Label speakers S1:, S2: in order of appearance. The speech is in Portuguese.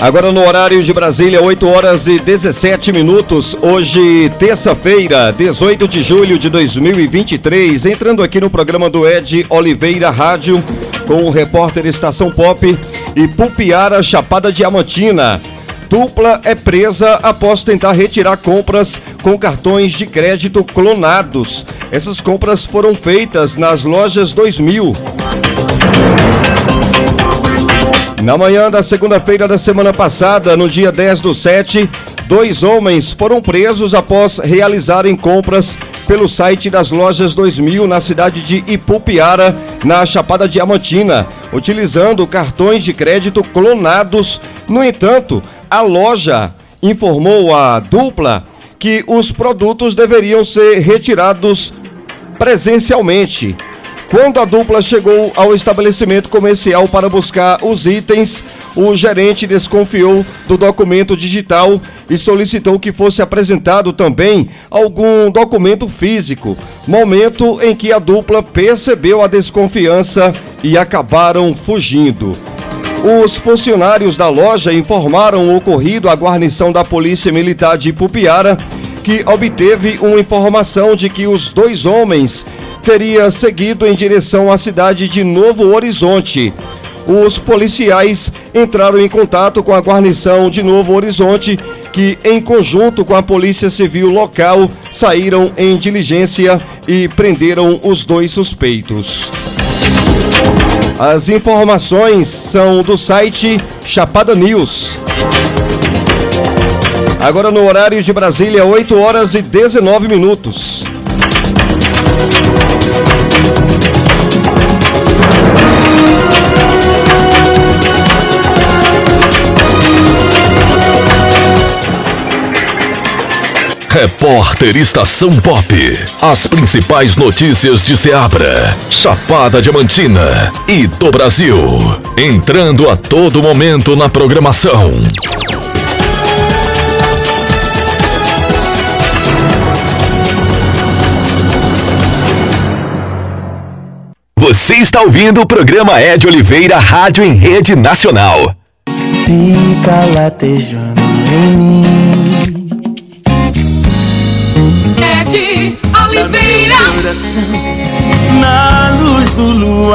S1: Agora no horário de Brasília, 8 horas e 17 minutos. Hoje, terça-feira, 18 de julho de 2023. Entrando aqui no programa do Ed Oliveira Rádio, com o repórter Estação Pop e Pupiara Chapada Diamantina. Dupla é presa após tentar retirar compras com cartões de crédito clonados. Essas compras foram feitas nas lojas 2000. Na manhã da segunda-feira da semana passada, no dia 10 do 7, dois homens foram presos após realizarem compras pelo site das lojas 2000 na cidade de Ipupiara, na Chapada Diamantina, utilizando cartões de crédito clonados. No entanto, a loja informou a dupla que os produtos deveriam ser retirados presencialmente. Quando a dupla chegou ao estabelecimento comercial para buscar os itens, o gerente desconfiou do documento digital e solicitou que fosse apresentado também algum documento físico. Momento em que a dupla percebeu a desconfiança e acabaram fugindo. Os funcionários da loja informaram o ocorrido à guarnição da Polícia Militar de Pupiara, que obteve uma informação de que os dois homens teria seguido em direção à cidade de Novo Horizonte. Os policiais entraram em contato com a guarnição de Novo Horizonte, que, em conjunto com a Polícia Civil local, saíram em diligência e prenderam os dois suspeitos. As informações são do site Chapada News. Agora no horário de Brasília, 8 horas e 19 minutos.
S2: Repórter Estação Pop. As principais notícias de Ceabra, Chapada Diamantina e do Brasil. Entrando a todo momento na programação. Você está ouvindo o programa Ed Oliveira Rádio em Rede Nacional.
S3: Fica latejando em mim.
S4: Ed Oliveira.
S3: Na luz do luar.